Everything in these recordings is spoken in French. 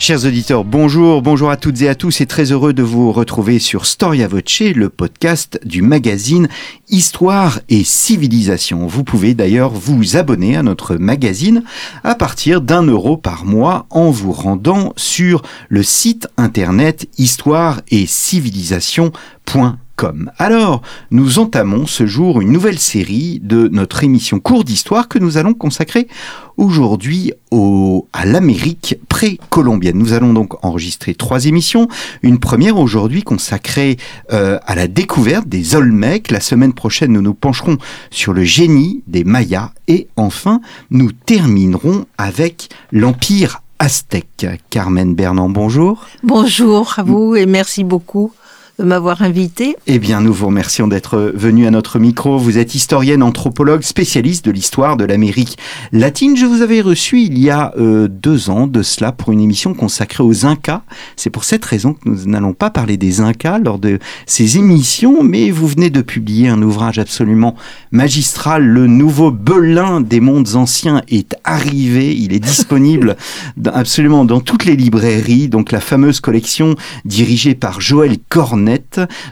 Chers auditeurs, bonjour, bonjour à toutes et à tous et très heureux de vous retrouver sur Storia Voce, le podcast du magazine Histoire et Civilisation. Vous pouvez d'ailleurs vous abonner à notre magazine à partir d'un euro par mois en vous rendant sur le site internet histoire et civilisation.com. Alors, nous entamons ce jour une nouvelle série de notre émission Cours d'Histoire que nous allons consacrer aujourd'hui à l'Amérique précolombienne. Nous allons donc enregistrer trois émissions. Une première aujourd'hui consacrée euh, à la découverte des Olmecs. La semaine prochaine, nous nous pencherons sur le génie des Mayas. Et enfin, nous terminerons avec l'Empire aztèque. Carmen Bernand, bonjour. Bonjour à vous et merci beaucoup m'avoir invité. Eh bien, nous vous remercions d'être venu à notre micro. Vous êtes historienne, anthropologue, spécialiste de l'histoire de l'Amérique latine. Je vous avais reçu il y a euh, deux ans de cela pour une émission consacrée aux Incas. C'est pour cette raison que nous n'allons pas parler des Incas lors de ces émissions, mais vous venez de publier un ouvrage absolument magistral. Le nouveau Belin des mondes anciens est arrivé. Il est disponible absolument dans toutes les librairies. Donc, la fameuse collection dirigée par Joël Cornet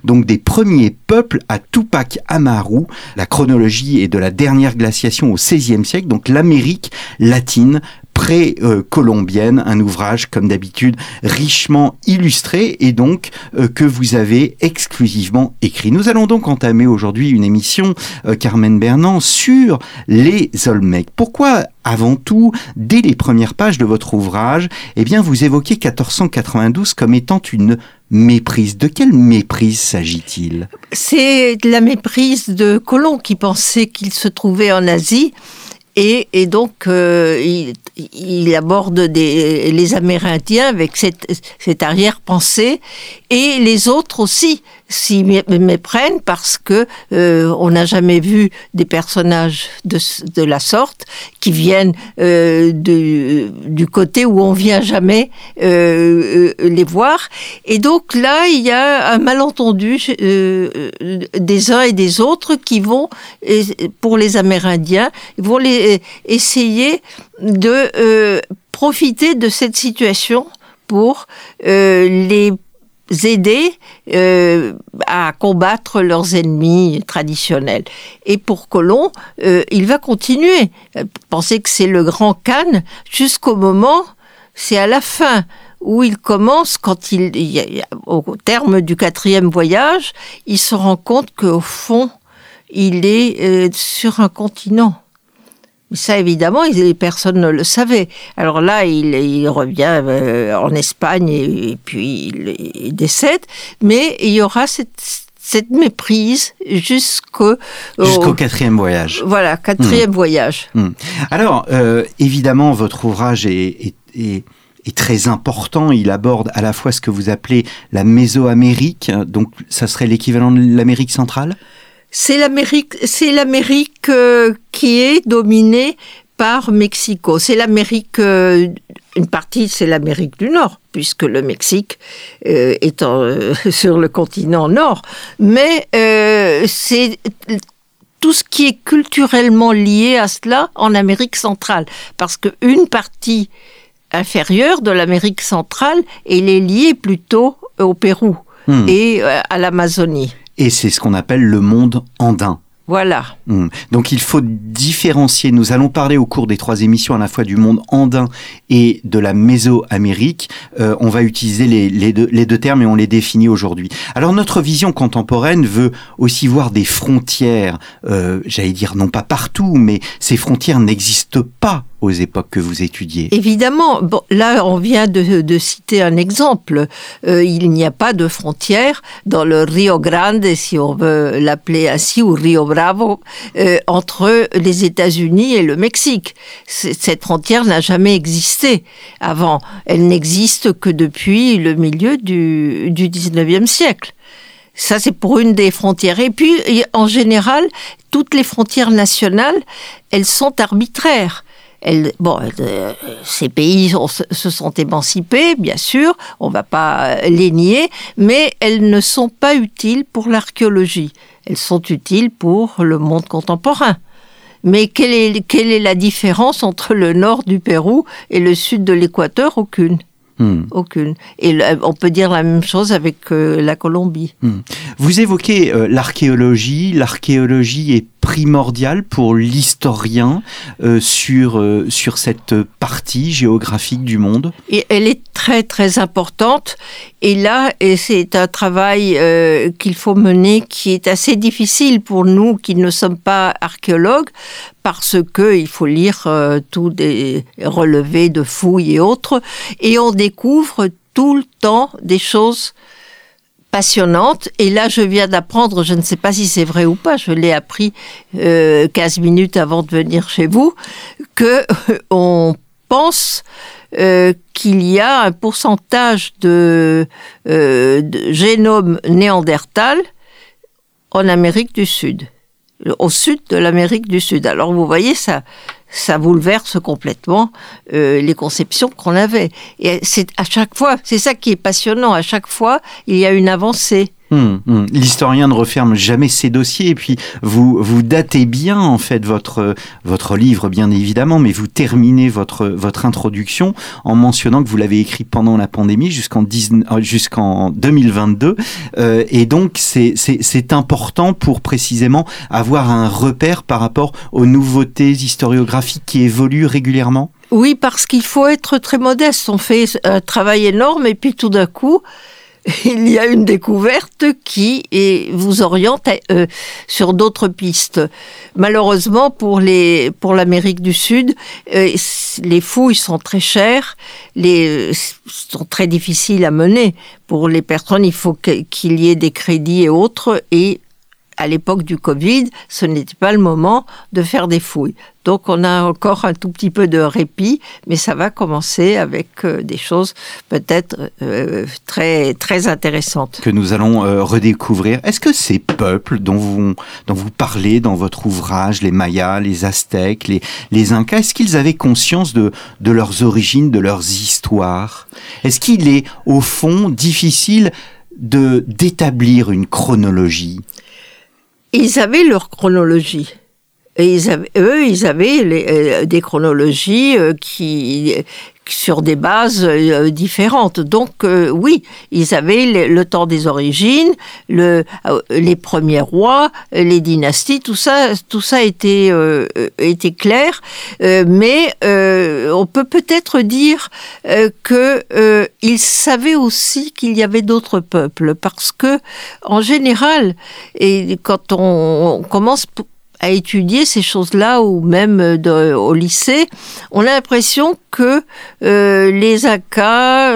donc des premiers peuples à Tupac Amaru. La chronologie est de la dernière glaciation au XVIe siècle, donc l'Amérique latine pré-colombienne, un ouvrage comme d'habitude richement illustré et donc euh, que vous avez exclusivement écrit. Nous allons donc entamer aujourd'hui une émission, euh, Carmen Bernand, sur les Olmecs. Pourquoi avant tout, dès les premières pages de votre ouvrage, eh bien, vous évoquez 1492 comme étant une méprise. De quelle méprise s'agit-il? C'est la méprise de Colomb qui pensait qu'il se trouvait en Asie et, donc, euh, il, il, aborde des, les Amérindiens avec cette, cette arrière-pensée, et les autres aussi s'y méprennent parce que euh, on n'a jamais vu des personnages de, de la sorte qui viennent euh, de, du côté où on vient jamais euh, euh les voir. Et donc là, il y a un malentendu euh, des uns et des autres qui vont, pour les Amérindiens, vont les essayer de euh, profiter de cette situation pour les aider euh, à combattre leurs ennemis traditionnels. Et pour Colomb, il va continuer. Penser que c'est le grand Khan jusqu'au moment, c'est à la fin où il commence, quand il, au terme du quatrième voyage, il se rend compte qu'au fond, il est sur un continent ça, évidemment, les personnes ne le savaient. Alors là, il, revient euh, en Espagne et, puis il, décède. Mais il y aura cette, méprise jusqu'au jusqu'au quatrième voyage. Voilà, quatrième hmm. voyage. Hmm. Alors, euh, évidemment, votre ouvrage est, est, très important. Il aborde à la fois ce que vous appelez la Mésoamérique, donc ça serait l'équivalent de l'Amérique centrale? C'est l'Amérique, c'est l'Amérique euh, qui est dominée par Mexico. C'est l'Amérique, euh, une partie, c'est l'Amérique du Nord, puisque le Mexique euh, est sur le continent nord. Mais c'est tout ce qui est culturellement lié à cela en Amérique centrale, parce qu'une partie inférieure de l'Amérique centrale, elle est liée plutôt au Pérou hmm. et à l'Amazonie et c'est ce qu'on appelle le monde andin. Voilà. Hmm. Donc il faut différencier. Nous allons parler au cours des trois émissions à la fois du monde andin et de la Mésoamérique. Euh, on va utiliser les, les, deux, les, deux, termes et on les définit aujourd'hui. Alors notre vision contemporaine veut aussi voir des frontières, euh, j'allais dire non pas partout, mais ces frontières n'existent pas aux époques que vous étudiez Évidemment. Là, on vient de, de citer un exemple. Euh, il n'y a pas de frontière dans le Rio Grande, si on veut l'appeler ainsi, ou Rio Bravo, euh, entre les États-Unis et le Mexique. Cette frontière n'a jamais existé avant. Elle n'existe que depuis le milieu du, du 19e siècle. Ça, c'est pour une des frontières. Et puis, en général, toutes les frontières nationales, elles sont arbitraires Elle, bon, euh, ces pays se sont émancipés, bien sûr, on ne va pas les nier, mais elles ne sont pas utiles pour l'archéologie. Elles sont utiles pour le monde contemporain. Mais quelle est, quelle est la différence entre le nord du Pérou et le sud de l'Équateur? Aucune. Hmm. Aucune. Et on peut dire la même chose avec euh, la Colombie. Hmm. Vous évoquez euh, l'archéologie. L'archéologie est primordiale pour l'historien euh, sur, sur cette partie géographique du monde et Elle est très très importante. Et là, c'est un travail qu'il faut mener qui est assez difficile pour nous qui ne sommes pas archéologues parce que il faut lire euh, tous des relevés de fouilles et autres, et on découvre tout le temps des choses Et là, je viens d'apprendre, je ne sais pas si c'est vrai ou pas, je l'ai appris euh, 15 minutes avant de venir chez vous, que on pense euh, qu'il y a un pourcentage de, euh, de génome néandertal en Amérique du Sud au sud de l'Amérique du Sud. Alors vous voyez, ça, ça bouleverse complètement euh, les conceptions qu'on avait. Et c'est à chaque fois, c'est ça qui est passionnant. À chaque fois, il y a une avancée. Hum, hum. L'historien ne referme jamais ses dossiers et puis vous vous datez bien en fait votre votre livre bien évidemment, mais vous terminez votre votre introduction en mentionnant que vous l'avez écrit pendant la pandémie jusqu'en euh, jusqu'en 2022 euh, et donc c'est c'est important pour précisément avoir un repère par rapport aux nouveautés historiographiques qui évoluent régulièrement? Oui, parce qu'il faut être très modeste. On fait un travail énorme et puis tout d'un coup, il y a une découverte qui vous oriente euh, sur d'autres pistes. Malheureusement pour les pour l'Amérique du Sud, euh, les fouilles sont très chères, les sont très difficiles à mener pour les personnes. Il faut qu'il y ait des crédits et autres et à l'époque du Covid, ce n'était pas le moment de faire des fouilles. Donc on a encore un tout petit peu de répit, mais ça va commencer avec euh, des choses peut-être euh, très très intéressantes que nous allons euh, redécouvrir. Est-ce que ces peuples dont vous dont vous parlez dans votre ouvrage, les Mayas, les Aztèques, les les Incas, est-ce qu'ils avaient conscience de de leurs origines, de leurs histoires? Est-ce qu'il est au fond difficile d'établir une chronologie? Ils avaient leur chronologie. Ils avaient, eux, ils avaient euh, des chronologies euh, qui, sur des bases euh, différentes. Donc oui, ils avaient le, temps des origines, le, les premiers rois, les dynasties, tout ça, tout ça était était clair. mais on peut peut-être dire que ils savaient aussi qu'il y avait d'autres peuples, parce que en général, et quand on, on commence à étudier ces choses-là ou même de, au lycée, on a l'impression que euh, les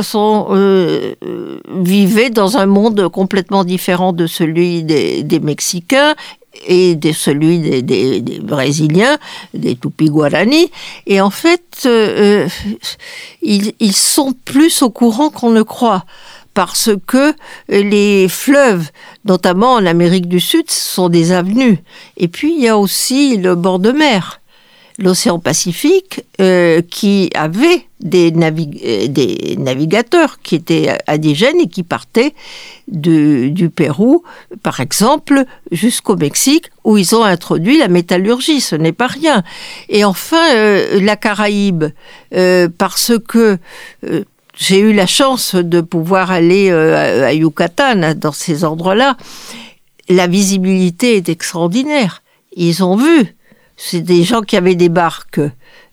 sont, euh, vivaient dans un monde complètement différent de celui des, Mexicains et de celui des, Brésiliens, des Tupi-Guarani. Et en fait, euh, ils, ils sont plus au courant qu'on ne croit parce que les fleuves, notamment en Amérique du Sud, sont des avenues. Et puis il y a aussi le bord de mer, l'océan Pacifique, euh, qui avait des, euh, navigateurs qui étaient indigènes et qui partaient du Pérou, par exemple, jusqu'au Mexique, où ils ont introduit la métallurgie. Ce n'est pas rien. Et enfin, euh, la Caraïbe, parce que j'ai eu la chance de pouvoir aller euh, à Yucatan, dans ces endroits-là. La visibilité est extraordinaire. Ils ont vu. C'est des gens qui avaient des barques.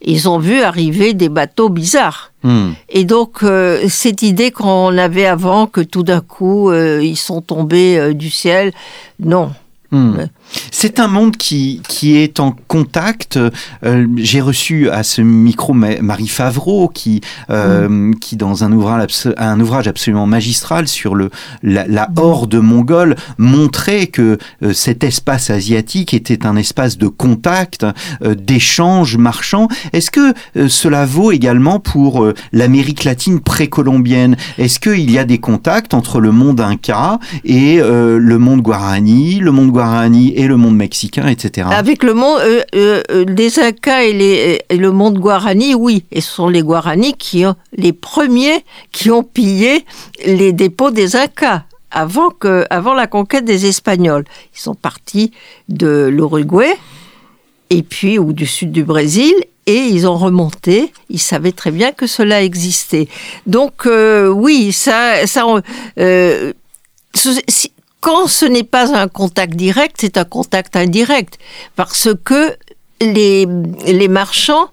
Ils ont vu arriver des bateaux bizarres. Hmm. Et donc, euh, cette idée qu'on avait avant, que tout d'un coup, euh, ils sont tombés du ciel, non. Hmm. C'est un monde qui, qui est en contact. Euh, j'ai reçu à ce micro Marie Favreau qui, euh, mm. qui dans un ouvrage, un ouvrage absolument magistral sur le, la, la horde mongole, montrait que euh, cet espace asiatique était un espace de contact, d'échange marchand. Est-ce que cela vaut également pour l'Amérique latine précolombienne? Est-ce qu'il y a des contacts entre le monde inca et le monde guarani, le monde guarani et le monde mexicain, etc. Avec le monde euh, euh, euh, les Incas et, le monde Guarani, oui. Et ce sont les Guarani qui ont les premiers qui ont pillé les dépôts des Incas avant que avant la conquête des Espagnols. Ils sont partis de l'Uruguay et puis ou du sud du Brésil et ils ont remonté. Ils savaient très bien que cela existait. Donc euh, oui, ça, ça, euh, quand ce n'est pas un contact direct, c'est un contact indirect parce que les les marchands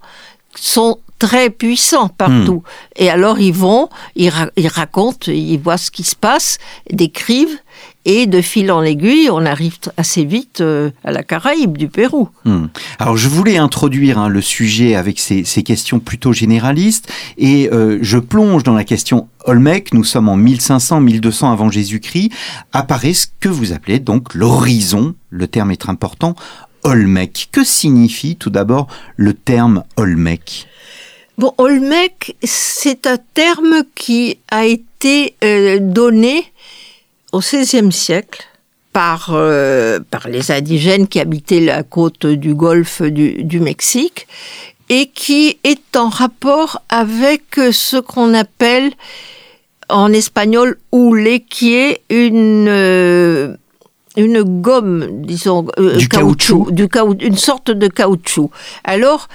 sont très puissants partout. Et alors ils vont, ils, ra- ils racontent, ils voient ce qui se passe, décrivent, et de fil en aiguille, on arrive assez vite euh, à la Caraïbe du Pérou. Hmm. Alors je voulais introduire hein, le sujet avec ces, ces questions plutôt généralistes et euh, je plonge dans la question Olmec. Nous sommes en 1500-1200 avant Jésus-Christ. Apparaît ce que vous appelez donc l'horizon. Le terme est important. Olmec. Que signifie tout d'abord le terme Olmec? Bon, Olmec, c'est un terme qui a été euh, donné au XVIe siècle par, euh, par les indigènes qui habitaient la côte du golfe du, du Mexique et qui est en rapport avec ce qu'on appelle en espagnol hule, qui est une, euh, une gomme, disons, euh, Du caoutchouc. du caout- une sorte de caoutchouc. Alors,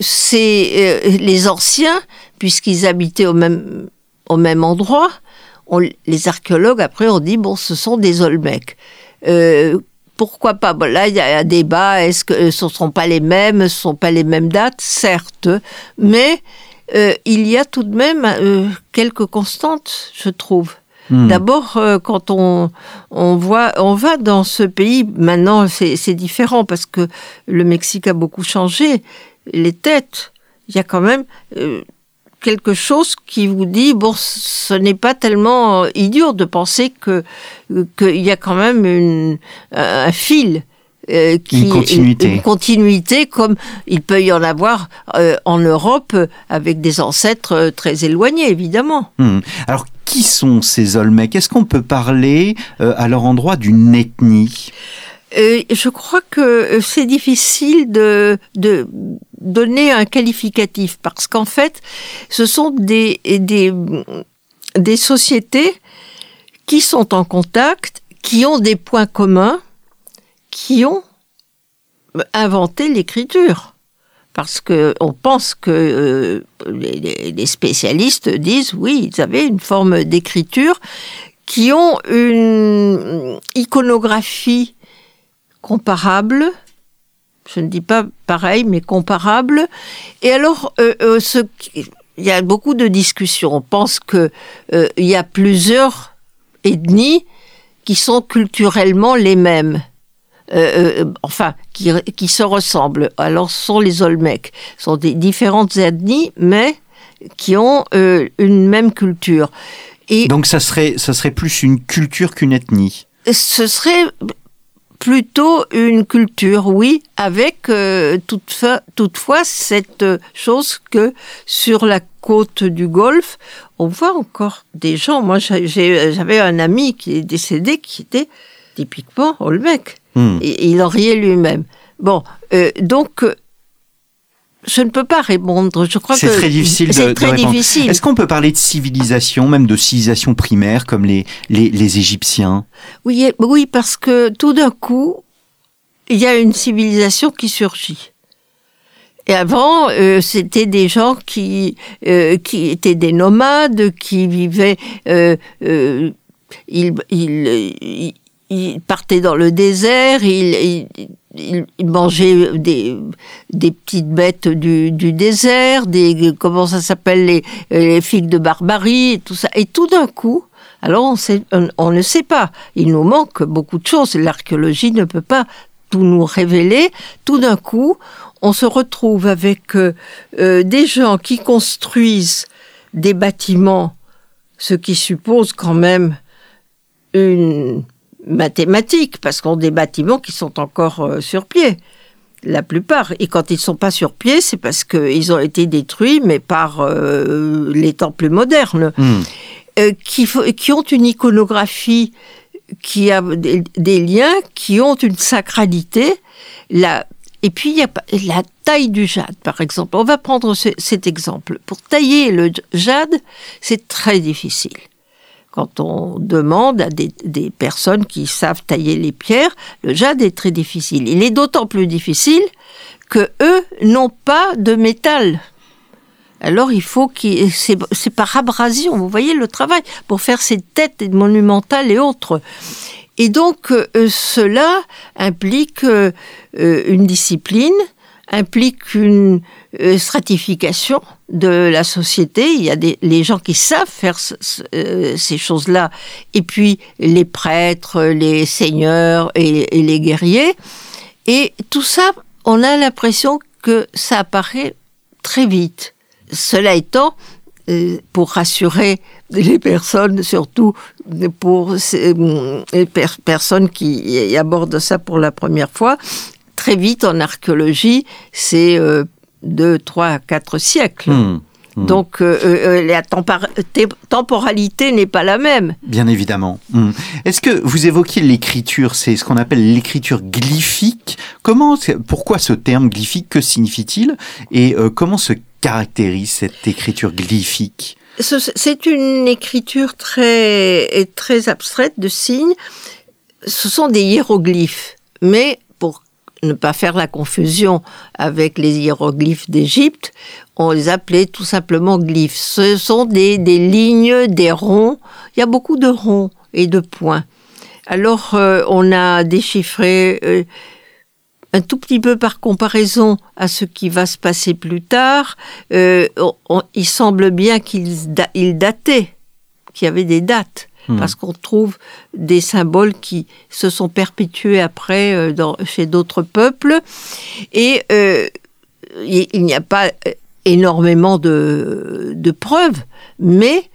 c'est les anciens, puisqu'ils habitaient au même, au même endroit, on- les archéologues après ont dit bon, ce sont des Olmecs. Euh, pourquoi pas? Bon, Là, il y a un débat. Est-ce que ce ne sont pas les mêmes? Ce ne sont pas les mêmes dates? Certes, mais euh, il y a tout de même euh, quelques constantes, je trouve. Hmm. D'abord, euh, quand on, on voit, on va dans ce pays, maintenant c'est différent parce que le Mexique a beaucoup changé. Les têtes, il y a quand même euh, quelque chose qui vous dit bon, ce n'est pas tellement euh, idiot de penser que euh, qu'il y a quand même une, un fil. euh, qui, Une continuité. une continuité comme il peut y en avoir euh, en Europe euh, avec des ancêtres euh, très éloignés évidemment. Hmm. Alors qui sont ces Olmecs? Est-ce qu'on peut parler euh, à leur endroit d'une ethnie? Euh, je crois que euh, c'est difficile de, donner un qualificatif parce qu'en fait, ce sont des, sociétés qui sont en contact, qui ont des points communs, qui ont inventé l'écriture. Parce que on pense que euh, les- les spécialistes disent oui, ils avaient une forme d'écriture qui ont une iconographie comparable. Je ne dis pas pareil, mais comparable. Et alors, euh, euh, ce il y a beaucoup de discussions. On pense que euh, il y a plusieurs ethnies qui sont culturellement les mêmes. Enfin, qui, qui se ressemblent. Alors, ce sont les Olmecs. Ce sont des différentes ethnies, mais qui ont une même culture. Et Donc ça serait, ça serait plus une culture qu'une ethnie. ce serait plutôt une culture, oui, avec euh, toutefois, toutefois cette chose que sur la côte du Golfe, on voit encore des gens. Moi, j'avais un ami qui est décédé qui était typiquement Olmec. Hmm. Et il en riait lui-même. Bon, euh, donc, je ne peux pas répondre. Je crois que C'est très difficile de, répondre. Est-ce qu'on peut parler de civilisation, même de civilisation primaire, comme les, les, les Égyptiens? Oui, oui, parce que tout d'un coup, il y a une civilisation qui surgit. Et avant, euh, c'était des gens qui euh, qui étaient des nomades, qui vivaient, euh, euh, ils, ils, ils- ils partaient dans le désert, ils, ils- ils mangeaient des, des petites bêtes du, du désert, des comment ça s'appelle les, les figues de barbarie, et tout ça. Et tout d'un coup, alors on, sait, on ne sait pas. Il nous manque beaucoup de choses. L'archéologie ne peut pas tout nous révéler. Tout d'un coup, on se retrouve avec euh, euh, des gens qui construisent des bâtiments, ce qui suppose quand même une mathématique, parce qu'on a des bâtiments qui sont encore euh, sur pied. La plupart. Et quand ils sont pas sur pied, c'est parce qu'ils ont été détruits, mais par euh, les temples modernes Hmm. euh, qui, qui ont une iconographie qui a des, des liens qui ont une sacralité. La, et puis, il y a la taille du jade, par exemple. On va prendre ce- cet exemple. Pour tailler le jade, c'est très difficile. Quand on demande à des, personnes qui savent tailler les pierres, le jade est très difficile. Il est d'autant plus difficile que eux n'ont pas de métal. Alors il faut qu'il c'est par abrasion. Vous voyez le travail pour faire ces têtes monumentales et autres. Et donc euh, cela implique euh, euh, une discipline, implique une stratification de la société. Il y a des, les gens qui savent faire euh, ces choses-là, et puis les prêtres, les seigneurs et, les guerriers. Et tout ça, on a l'impression que ça apparaît très vite. Cela étant, euh, pour rassurer les personnes, surtout pour ces euh, per- personnes qui abordent ça pour la première fois, très vite en archéologie, c'est euh, deux, trois, quatre siècles. Hmm. Hmm. Donc euh, euh, la tempor- té- temporalité n'est pas la même. Bien évidemment. Hmm. Est-ce que vous évoquiez l'écriture, c'est ce qu'on appelle l'écriture glyphique? Comment, c'est- pourquoi ce terme glyphique? Que signifie-t-il? Et euh, comment se caractérise cette écriture glyphique? Ce- C'est une écriture très, très abstraite de signes. Ce sont des hiéroglyphes, mais ne pas faire la confusion avec les hiéroglyphes d'Égypte, on les appelait tout simplement glyphes. Ce sont des, des lignes, des ronds. Il y a beaucoup de ronds et de points. Alors, euh, on a déchiffré euh, un tout petit peu par comparaison à ce qui va se passer plus tard. euh, on- il semble bien qu'ils da- ils dataient, qu'il y avait des dates. Hmm. Parce qu'on trouve des symboles qui se sont perpétués après euh, dans- chez d'autres peuples. Et euh, il n'y a pas euh, énormément de, de preuves, mais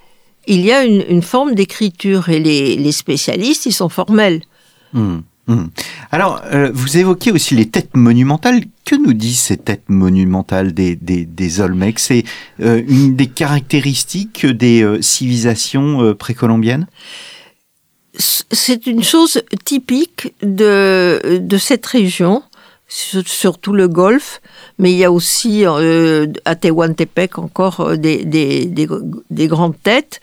il y a une, une forme d'écriture et les, les spécialistes, ils sont formels. Hmm. Alors, euh, vous évoquez aussi les têtes monumentales. Que nous disent ces têtes monumentales des, des, des Olmecs? C'est euh, une des caractéristiques des euh, civilisations euh, précolombiennes? C'est une chose typique de, de cette région, sur- surtout le Golfe, mais il y a aussi euh, à Tehuantepec encore euh, des, des, des, des grandes têtes.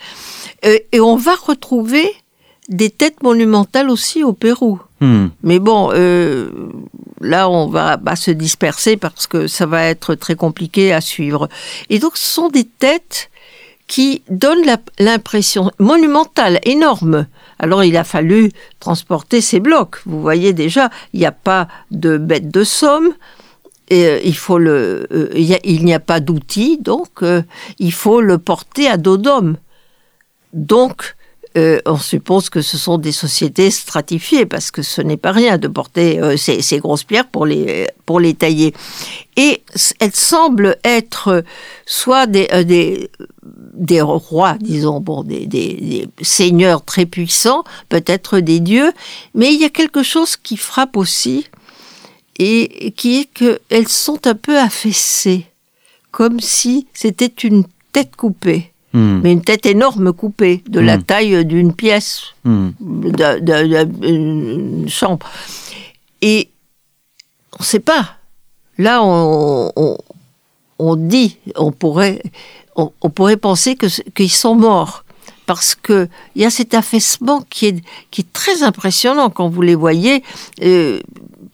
Euh, et on va retrouver des têtes monumentales aussi au Pérou. Hmm. Mais bon, euh, là, on va se disperser parce que ça va être très compliqué à suivre. Et donc, ce sont des têtes qui donnent l'impression monumentale, énorme. Alors, il a fallu transporter ces blocs. Vous voyez déjà, il n'y a pas de bête de somme. Et, euh, il faut le, euh, il a- n'y a pas d'outils, donc euh, il faut le porter à dos d'homme. Donc, euh, on suppose que ce sont des sociétés stratifiées parce que ce n'est pas rien de porter euh, ces, grosses pierres pour les, pour les tailler. Et elles semblent être soit des, euh, des, des rois, disons, bon, des, des, des seigneurs très puissants, peut-être des dieux, mais il y a quelque chose qui frappe aussi et qui est qu'elles sont un peu affaissées, comme si c'était une tête coupée Hmm. mais une tête énorme coupée, de la Mm. taille d'une pièce, Hmm. de- de- de- une chambre. Et on ne sait pas. Là, on, on, on dit, on pourrait, on, on pourrait penser qu'ils sont morts. Parce que il y a cet affaissement qui est, qui est très impressionnant quand vous les voyez, euh,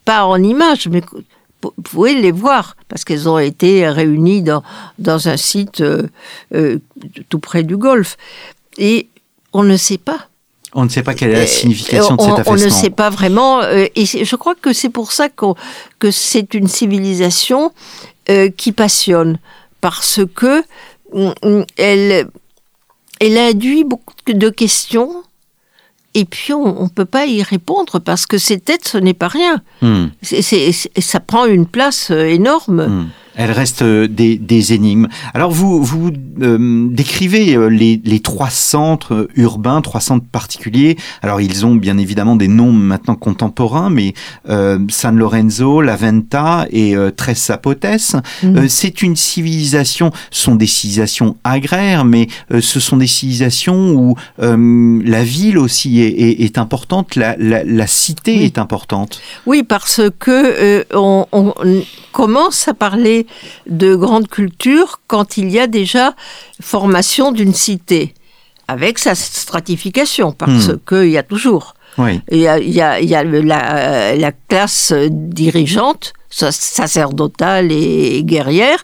pas en image, mais vous pouvez les voir parce qu'elles ont été réunies dans, dans un site euh, euh, tout près du Golfe. Et on ne sait pas. On ne sait pas quelle est la Euh, signification de on, cet on affaissement. ne sait pas vraiment. et je crois que c'est pour ça qu'on- que c'est une civilisation qui passionne. Parce que mm, mm, elle, elle induit beaucoup de questions. Et puis, on ne peut pas y répondre parce que ces têtes, ce n'est pas rien. C'est- ça prend une place euh, énorme. Hmm. Elles restent euh, des, des énigmes. Alors vous, vous euh, décrivez euh, les, les, trois centres urbains, trois centres particuliers. Alors ils ont bien évidemment des noms maintenant contemporains, mais euh, San Lorenzo, La Venta et euh, Tres Zapotes. Mm. C'est une civilisation, ce sont des civilisations agraires, mais ce sont des civilisations où la ville aussi est, est, est importante, la, la, la cité oui. est importante. Oui, parce que on, on commence à parler de grande culture quand il y a déjà formation d'une cité, avec sa stratification, parce mmh. qu'il y a toujours. Oui. Il y a, il y a, il y a la, la, classe dirigeante, sacerdotale et guerrière,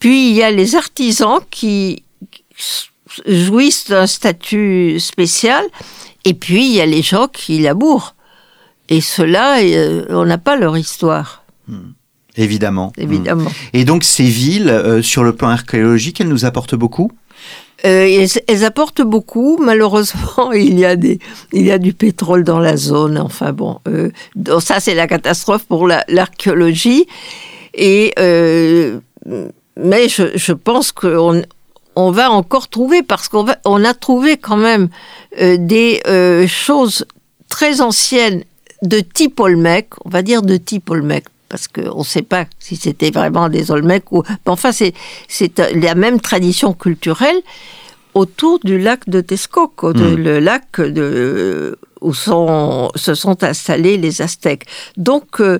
puis il y a les artisans qui jouissent d'un statut spécial, et puis il y a les gens qui labourent. Et ceux-là, on n'a pas leur histoire. Mmh. Évidemment. Évidemment. Et donc ces villes, euh, sur le plan archéologique, elles nous apportent beaucoup? Euh, elles, elles, apportent beaucoup. Malheureusement, il y a des, il y a du pétrole dans la zone. Enfin bon, euh, donc ça c'est la catastrophe pour l'archéologie. La, et mais je, je pense qu'on on va encore trouver parce qu'on on a trouvé quand même des choses très anciennes de type Olmec, on va dire de type Olmec, parce qu'on ne sait pas si c'était vraiment des Olmecs ou. Enfin, c'est la même tradition culturelle autour du lac de Texcoco, mmh. le lac de, où sont, se sont installés les Aztèques. Donc, euh,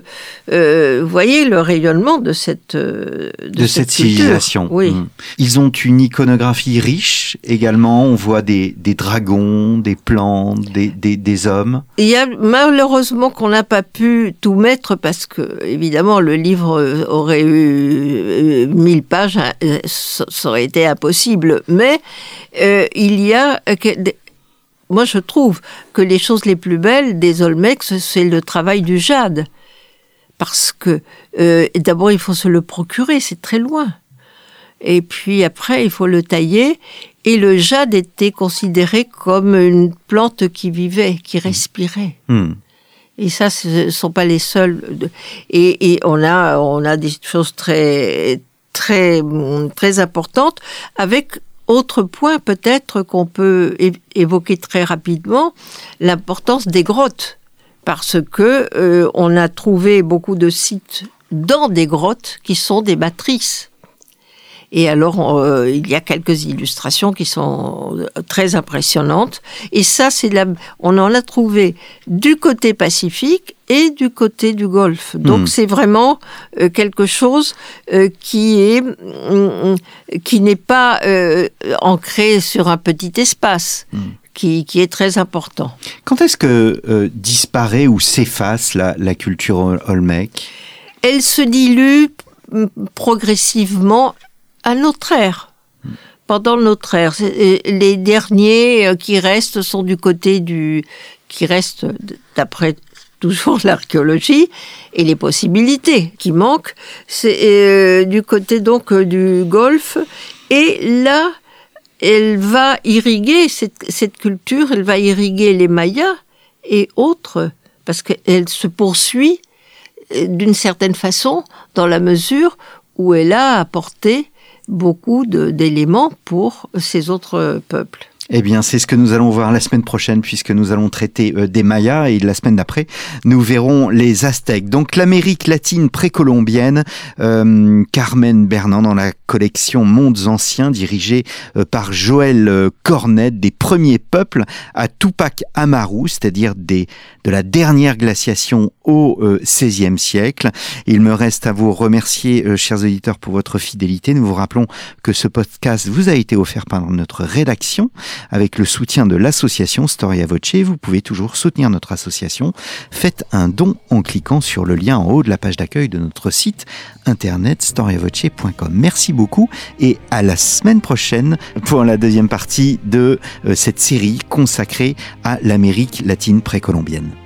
euh, vous voyez le rayonnement de cette de, de cette, cette civilisation. Oui. Mmh. Ils ont une iconographie riche également. On voit des, des dragons, des plantes, des, des, des, hommes. Il y a malheureusement qu'on n'a pas pu tout mettre parce que évidemment le livre aurait eu mille pages, ça aurait été impossible. Mais euh, il y a moi, je trouve que les choses les plus belles des Olmecs, c'est le travail du jade. Parce que, euh, d'abord, il faut se le procurer, c'est très loin. Et puis après, il faut le tailler. Et le jade était considéré comme une plante qui vivait, qui respirait. Mmh. Et ça, ce ne sont pas les seuls. Et, et, on, a, on a des choses très, très, très importantes avec autre point peut-être qu'on peut évoquer très rapidement, l'importance des grottes, parce que euh, on a trouvé beaucoup de sites dans des grottes qui sont des matrices. Et alors, euh, il y a quelques illustrations qui sont très impressionnantes. Et ça, c'est la, on en a trouvé du côté pacifique et du côté du Golfe. Donc, mmh. c'est vraiment euh, quelque chose euh, qui est euh, qui n'est pas ancré sur un petit espace. Mmh. Qui, qui, est très important. Quand est-ce que euh, disparaît ou s'efface la, la, culture olmec? Elle se dilue progressivement à notre ère. Pendant notre ère, les derniers qui restent sont du côté du, qui restent d'après toujours l'archéologie et les possibilités qui manquent, c'est euh, du côté donc du Golfe. Et là, elle va irriguer cette, cette culture, elle va irriguer les Mayas et autres, parce qu'elle se poursuit d'une certaine façon dans la mesure où elle a apporté beaucoup d'éléments pour ces autres peuples. Eh bien, c'est ce que nous allons voir la semaine prochaine, puisque nous allons traiter euh, des Mayas, et la semaine d'après, nous verrons les Aztèques. Donc, l'Amérique latine précolombienne, euh, Carmen Bernan, dans la collection Mondes Anciens, dirigée euh, par Joël euh, Cornet, des premiers peuples à Tupac Amaru, c'est-à-dire des, de la dernière glaciation au XVIe siècle. Il me reste à vous remercier, chers auditeurs, pour votre fidélité. Nous vous rappelons que ce podcast vous a été offert par notre rédaction avec le soutien de l'association Storia Voce. Vous pouvez toujours soutenir notre association. Faites un don en cliquant sur le lien en haut de la page d'accueil de notre site internet storiavoce.com. Merci beaucoup et à la semaine prochaine pour la deuxième partie de cette série consacrée à l'Amérique latine précolombienne.